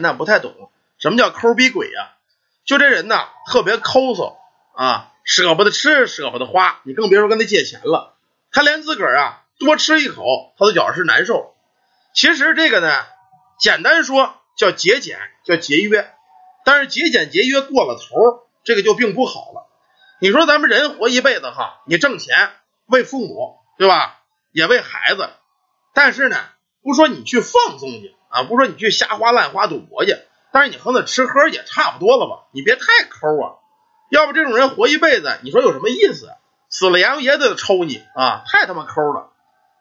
那不太懂什么叫抠逼鬼呀？就这人呐，特别抠搜啊，舍不得吃，舍不得花，你更别说跟他借钱了。他连自个儿啊多吃一口，他都觉着是难受。其实这个呢，简单说叫节俭，叫节约。但是节俭节约过了头，这个就并不好了。你说咱们人活一辈子哈，你挣钱为父母，对吧？也为孩子。但是呢，不说你去放纵去啊，不说你去瞎花烂花赌博去，但是你和那吃喝也差不多了吧？你别太抠啊，要不这种人活一辈子，你说有什么意思？死了阎王爷都得抽你啊！太他妈抠了。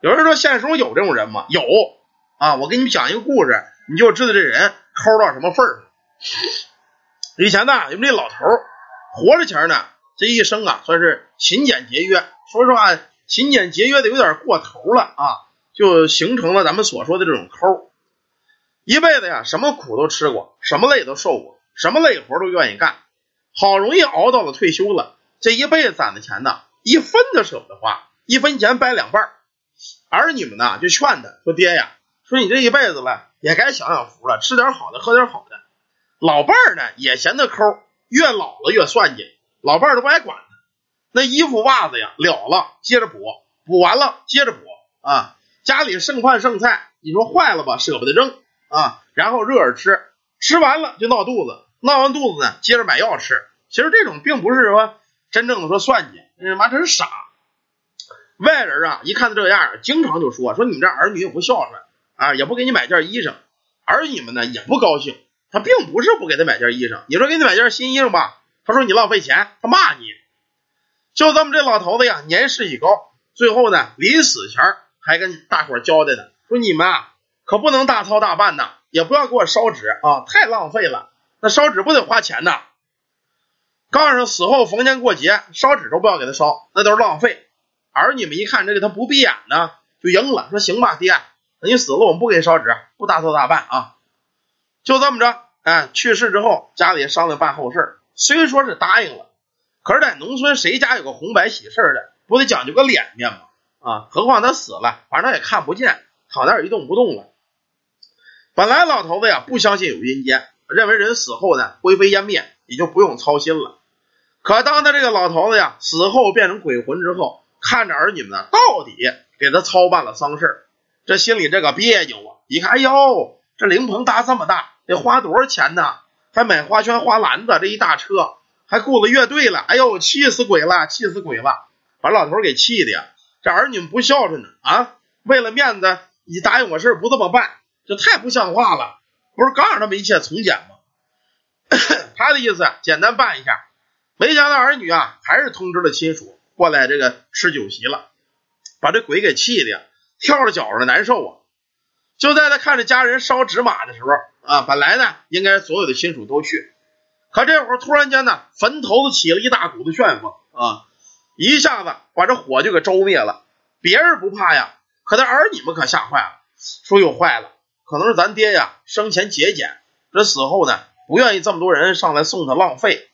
有人说现实中有这种人吗？有啊，我给你们讲一个故事，你就知道这人抠到什么份儿上。以前呢，有们这老头儿活着前呢，这一生啊，算是勤俭节约。说实话，勤俭节约的有点过头了啊。就形成了咱们所说的这种抠，一辈子呀，什么苦都吃过，什么累都受过，什么累活都愿意干，好容易熬到了退休了，这一辈子攒的钱呢，一分都舍不得花，一分钱掰两半儿女们呢就劝他说：“爹呀，说你这一辈子了，也该享享福了，吃点好的，喝点好的。”老伴儿呢也嫌他抠，越老了越算计，老伴儿都不爱管他。那衣服袜子呀了了，接着补，补完了接着补啊。家里剩饭剩菜，你说坏了吧，舍不得扔啊，然后热着吃，吃完了就闹肚子，闹完肚子呢，接着买药吃。其实这种并不是说真正的说算计，他妈真傻。外人啊，一看他这样，经常就说说你这儿女也不孝顺啊，也不给你买件衣裳。儿女们呢也不高兴，他并不是不给他买件衣裳，你说给你买件新衣裳吧，他说你浪费钱，他骂你。就咱们这老头子呀，年事已高，最后呢，临死前还跟大伙交代呢，说你们啊可不能大操大办呐，也不要给我烧纸啊，太浪费了。那烧纸不得花钱呐？告诉死后逢年过节烧纸都不要给他烧，那都是浪费。儿女们一看这个他不闭眼呢，就应了，说行吧，爹，那你死了我们不给你烧纸，不大操大办啊。就这么着，哎，去世之后家里商量办后事，虽说是答应了，可是在农村谁家有个红白喜事的，不得讲究个脸面吗？啊，何况他死了，反正也看不见，躺那儿一动不动了。本来老头子呀不相信有阴间，认为人死后呢灰飞烟灭，也就不用操心了。可当他这个老头子呀死后变成鬼魂之后，看着儿女们呢到底给他操办了丧事，这心里这个别扭啊！一看，哎呦，这灵棚搭这么大，得花多少钱呢？还买花圈花篮子，这一大车，还雇了乐队了，哎呦，气死鬼了，气死鬼了，把老头给气的呀！这儿女们不孝顺呢啊！为了面子，你答应我事不这么办，这太不像话了。不是刚让他们一切从简吗？他的意思简单办一下，没想到儿女啊还是通知了亲属过来这个吃酒席了，把这鬼给气的跳着脚的难受啊！就在他看着家人烧纸马的时候啊，本来呢应该所有的亲属都去，可这会儿突然间呢坟头子起了一大股子旋风啊！一下子把这火就给浇灭了，别人不怕呀，可他儿女们可吓坏了，说又坏了，可能是咱爹呀生前节俭，这死后呢不愿意这么多人上来送他浪费，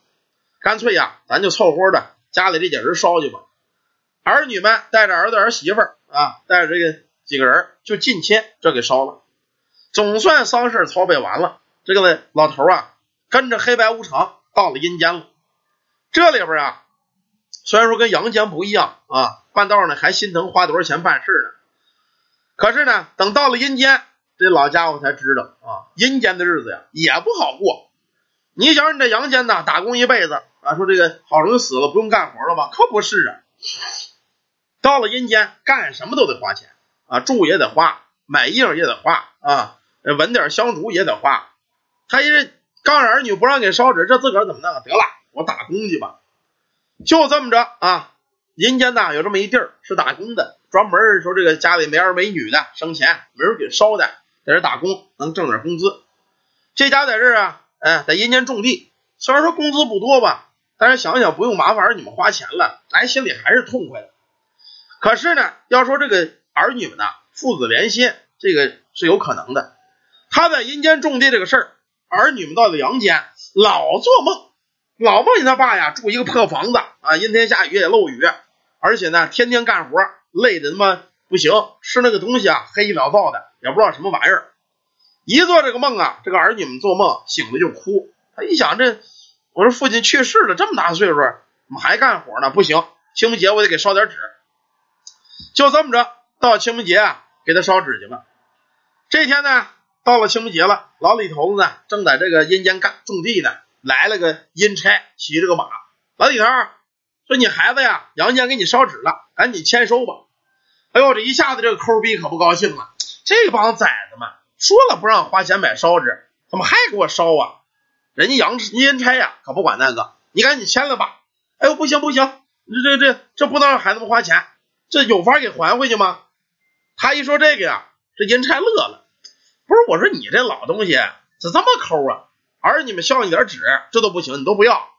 干脆呀咱就凑合的家里这点人烧去吧。儿女们带着儿子儿媳妇啊，带着这个几个人就近亲这给烧了，总算丧事操办完了。这个老头啊跟着黑白无常到了阴间了，这里边啊。虽然说跟阳间不一样啊，半道呢还心疼花多少钱办事呢。可是呢，等到了阴间，这老家伙才知道啊，阴间的日子呀也不好过。你想你这阳间呢，打工一辈子啊，说这个好容易死了不用干活了吧？可不是啊。到了阴间，干什么都得花钱啊，住也得花，买衣裳也得花啊，闻点香烛也得花。他一告诉儿女不让给烧纸，这自个儿怎么弄？得了，我打工去吧。就这么着啊，阴间呐有这么一地儿是打工的，专门说这个家里没儿没女的生钱，没人给烧的，在这打工能挣点工资。这家在这啊，哎，在阴间种地，虽然说工资不多吧，但是想想不用麻烦儿女们花钱了，咱心里还是痛快的。可是呢，要说这个儿女们呐，父子连心，这个是有可能的。他在阴间种地这个事儿，儿女们到了阳间老做梦。老梦见他爸呀住一个破房子啊，阴天下雨也漏雨，而且呢天天干活，累的他妈不行，吃那个东西啊黑一了造的，也不知道什么玩意儿。一做这个梦啊，这个儿女们做梦醒了就哭。他一想，这我说父亲去世了，这么大岁数，怎么还干活呢？不行，清明节我得给烧点纸。就这么着，到清明节啊，给他烧纸去了。这天呢，到了清明节了，老李头子呢正在这个阴间干种地呢，来了个阴差，骑着个马。老李头说：“你孩子呀，阳间给你烧纸了，赶紧签收吧。”哎呦，这一下子这个抠逼可不高兴了。这帮崽子们说了不让花钱买烧纸，怎么还给我烧啊？人家阳阴差呀，可不管那个，你赶紧签了吧。哎呦，不行不行，这这这这不能让孩子们花钱。这有法给还回去吗？他一说这个呀，这阴差乐了。不是我说你这老东西咋这么抠啊？儿女们孝你点纸，这都不行，你都不要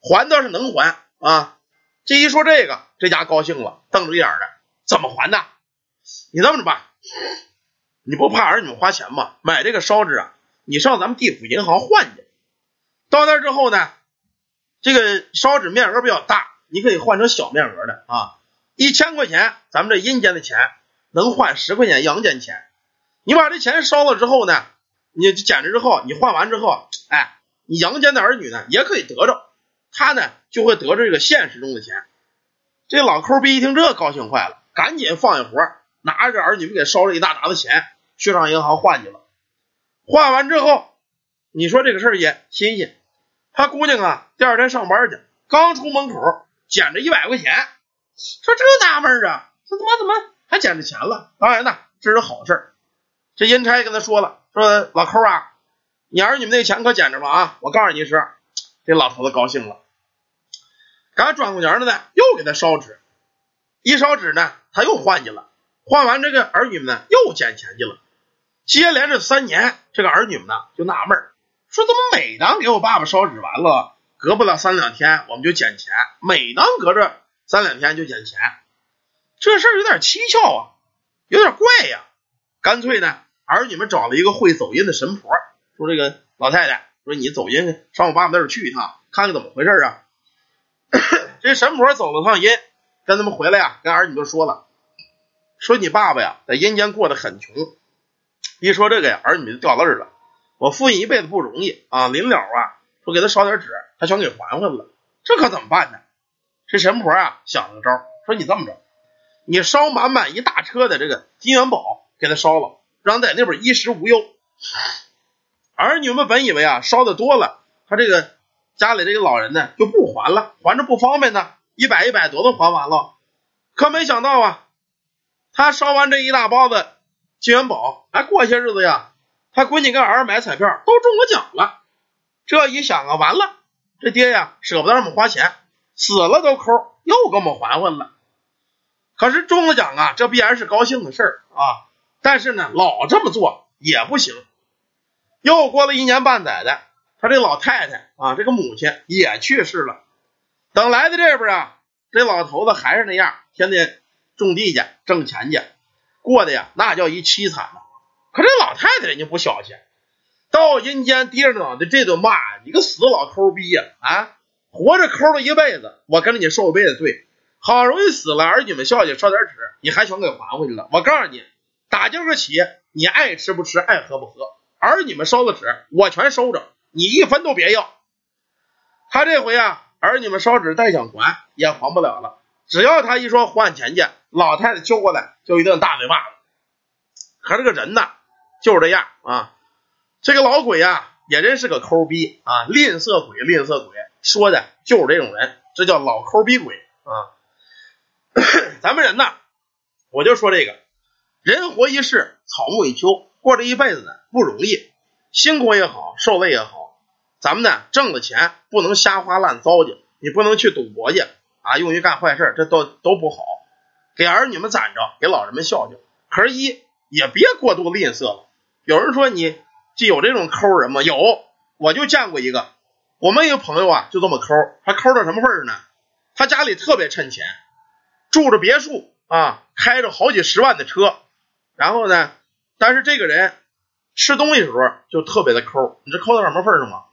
还倒是能还啊。这一说这个，这家高兴了，瞪着眼儿的，怎么还的？你这么着吧，你不怕儿女们花钱吗？买这个烧纸啊，你上咱们地府银行换去。到那之后呢，这个烧纸面额比较大，你可以换成小面额的啊。一千块钱，咱们这阴间的钱能换十块钱阳间钱。你把这钱烧了之后呢，你捡着之后，你换完之后，哎，你阳间的儿女呢也可以得着，他呢就会得着这个现实中的钱。这老抠逼一听这高兴坏了，赶紧放下活，拿着儿女们给烧了一大沓子钱，去上银行换去了。换完之后，你说这个事儿也新鲜。他姑娘啊，第二天上班去，刚出门口捡着一百块钱。说这纳闷啊，这他妈怎么还捡着钱了？当然呐，这是好事。这阴差跟他说了，说老抠啊，你儿女们那钱可捡着了啊！我告诉你一声，这老头子高兴了。赶转过年了呢，又给他烧纸，一烧纸呢，他又换去了。换完这个儿女们呢，又捡钱去了。接连着三年，这个儿女们呢就纳闷说怎么每当给我爸爸烧纸完了，隔不了三两天我们就捡钱，每当隔着。三两天就捡钱，这事儿有点蹊跷啊，有点怪呀。干脆呢，儿女们找了一个会走阴的神婆，说这个老太太，说你走阴上我爸爸那儿去一趟，看看怎么回事啊。这神婆走了趟阴，跟他们回来呀，跟儿女都说了，说你爸爸呀在阴间过得很穷。一说这个呀，儿女就掉泪了。我父亲一辈子不容易啊，临了啊，说给他烧点纸，他全给还回来了，这可怎么办呢？这神婆啊想了个招，说你这么着，你烧满满一大车的这个金元宝给他烧了，让他在那边衣食无忧。儿女们本以为啊烧的多了，他这个家里这个老人呢就不还了，还着不方便呢，一百一百多都还完了。可没想到啊，他烧完这一大包子金元宝，哎，过些日子呀，他闺女跟儿子买彩票都中了奖了。这一想啊，完了，这爹呀舍不得让我们花钱。死了都抠，又给我们还回了。可是中了奖啊，这必然是高兴的事儿啊。但是呢，老这么做也不行。又过了一年半载的，他这老太太啊，这个母亲也去世了。等来的这边啊，这老头子还是那样，天天种地去挣钱去，过的呀那叫一凄惨呐。可这老太太人家不小气，到阴间低着脑袋这顿骂：“你个死老抠逼呀！”啊！活着抠了一辈子，我跟着你受一辈子罪，好容易死了，儿女们孝敬烧点纸，你还全给还回去了。我告诉你，打今儿个起，你爱吃不吃，爱喝不喝，儿女们烧的纸我全收着，你一分都别要。他这回啊，儿女们烧纸再想还也还不了了，只要他一说还钱去，老太太揪过来就一顿大嘴巴子。可这个人呢，就是这样啊，这个老鬼呀，也真是个抠逼啊，吝啬鬼，吝啬鬼。说的就是这种人，这叫老抠逼鬼啊！咱们人呢，我就说这个，人活一世，草木一秋，过这一辈子呢不容易，辛苦也好，受累也好，咱们呢挣了钱不能瞎花乱糟践，你不能去赌博去啊，用于干坏事，这都都不好。给儿女们攒着，给老人们孝敬。可是，一也别过度吝啬了。有人说你就有这种抠人吗？有，我就见过一个。我们一个朋友啊，就这么抠，他抠到什么份儿呢？他家里特别趁钱，住着别墅啊，开着好几十万的车，然后呢，但是这个人吃东西的时候就特别的抠。你这抠到什么份上吗？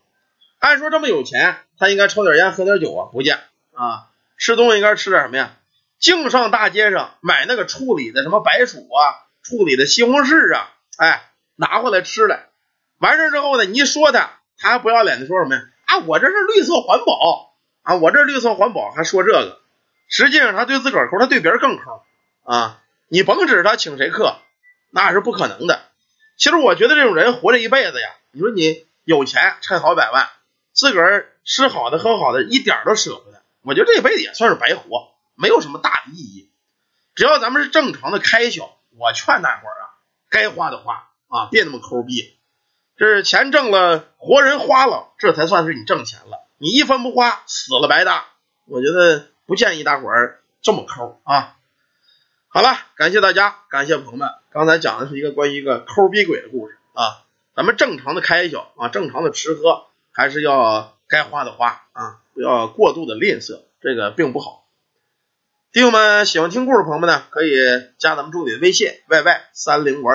按说这么有钱，他应该抽点烟喝点酒啊，不见啊。吃东西应该吃点什么呀？净上大街上买那个处理的什么白薯啊，处理的西红柿啊，哎，拿回来吃来。完事之后呢，你一说他，他还不要脸的说什么呀？啊，我这是绿色环保啊，我这绿色环保还说这个。实际上他对自个儿抠，他对别人更抠啊。你甭指他请谁客，那是不可能的。其实我觉得这种人活这一辈子呀，你说你有钱趁好百万，自个儿吃好的喝好的，一点都舍不得。我觉得这辈子也算是白活，没有什么大的意义。只要咱们是正常的开销，我劝大伙儿啊，该花的花啊，别那么抠逼。这是钱挣了，活人花了，这才算是你挣钱了。你一分不花，死了白搭。我觉得不建议大伙儿这么抠啊。好了，感谢大家，感谢朋友们。刚才讲的是一个关于一个抠逼鬼的故事啊。咱们正常的开销啊，正常的吃喝，还是要该花的花啊，不要过度的吝啬，这个并不好。弟兄们，喜欢听故事的朋友们呢，可以加咱们助理的微信：yy 三零五二。